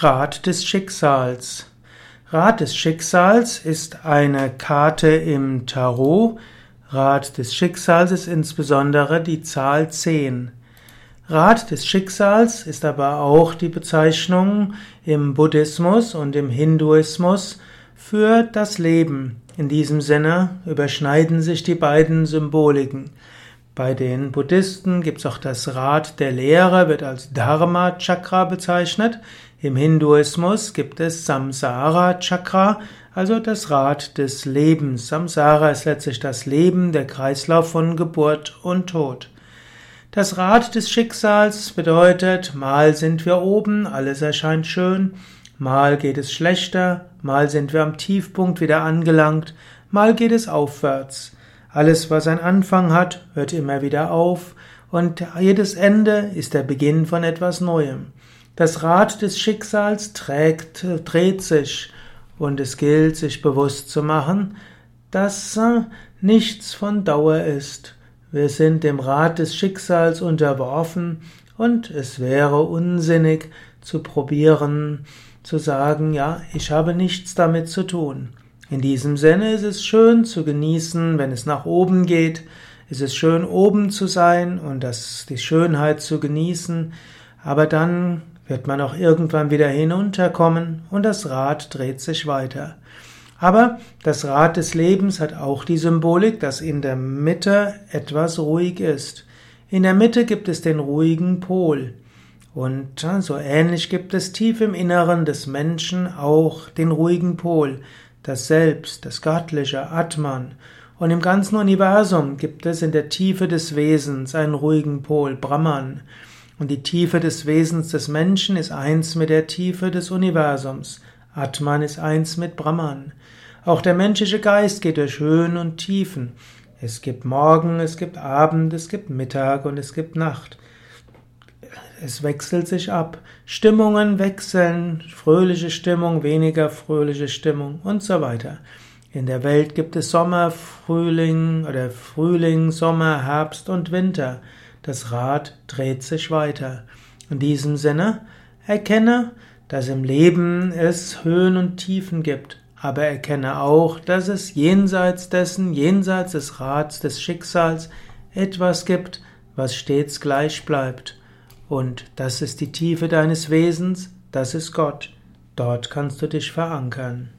Rat des Schicksals. Rat des Schicksals ist eine Karte im Tarot. Rat des Schicksals ist insbesondere die Zahl 10. Rat des Schicksals ist aber auch die Bezeichnung im Buddhismus und im Hinduismus für das Leben. In diesem Sinne überschneiden sich die beiden Symboliken. Bei den Buddhisten gibt es auch das Rad der Lehre, wird als Dharma Chakra bezeichnet. Im Hinduismus gibt es Samsara Chakra, also das Rad des Lebens. Samsara ist letztlich das Leben, der Kreislauf von Geburt und Tod. Das Rad des Schicksals bedeutet, mal sind wir oben, alles erscheint schön, mal geht es schlechter, mal sind wir am Tiefpunkt wieder angelangt, mal geht es aufwärts. Alles, was einen Anfang hat, hört immer wieder auf und jedes Ende ist der Beginn von etwas Neuem. Das Rad des Schicksals trägt, dreht sich und es gilt, sich bewusst zu machen, dass äh, nichts von Dauer ist. Wir sind dem Rad des Schicksals unterworfen und es wäre unsinnig zu probieren, zu sagen, ja, ich habe nichts damit zu tun. In diesem Sinne ist es schön zu genießen, wenn es nach oben geht. Es ist schön, oben zu sein und das, die Schönheit zu genießen. Aber dann wird man auch irgendwann wieder hinunterkommen und das Rad dreht sich weiter. Aber das Rad des Lebens hat auch die Symbolik, dass in der Mitte etwas ruhig ist. In der Mitte gibt es den ruhigen Pol. Und so ähnlich gibt es tief im Inneren des Menschen auch den ruhigen Pol das Selbst, das Göttliche, Atman. Und im ganzen Universum gibt es in der Tiefe des Wesens einen ruhigen Pol, Brahman. Und die Tiefe des Wesens des Menschen ist eins mit der Tiefe des Universums. Atman ist eins mit Brahman. Auch der menschliche Geist geht durch Höhen und Tiefen. Es gibt Morgen, es gibt Abend, es gibt Mittag und es gibt Nacht. Es wechselt sich ab. Stimmungen wechseln, fröhliche Stimmung, weniger fröhliche Stimmung und so weiter. In der Welt gibt es Sommer, Frühling oder Frühling, Sommer, Herbst und Winter. Das Rad dreht sich weiter. In diesem Sinne erkenne, dass im Leben es Höhen und Tiefen gibt, aber erkenne auch, dass es jenseits dessen, jenseits des Rads des Schicksals etwas gibt, was stets gleich bleibt. Und das ist die Tiefe deines Wesens, das ist Gott. Dort kannst du dich verankern.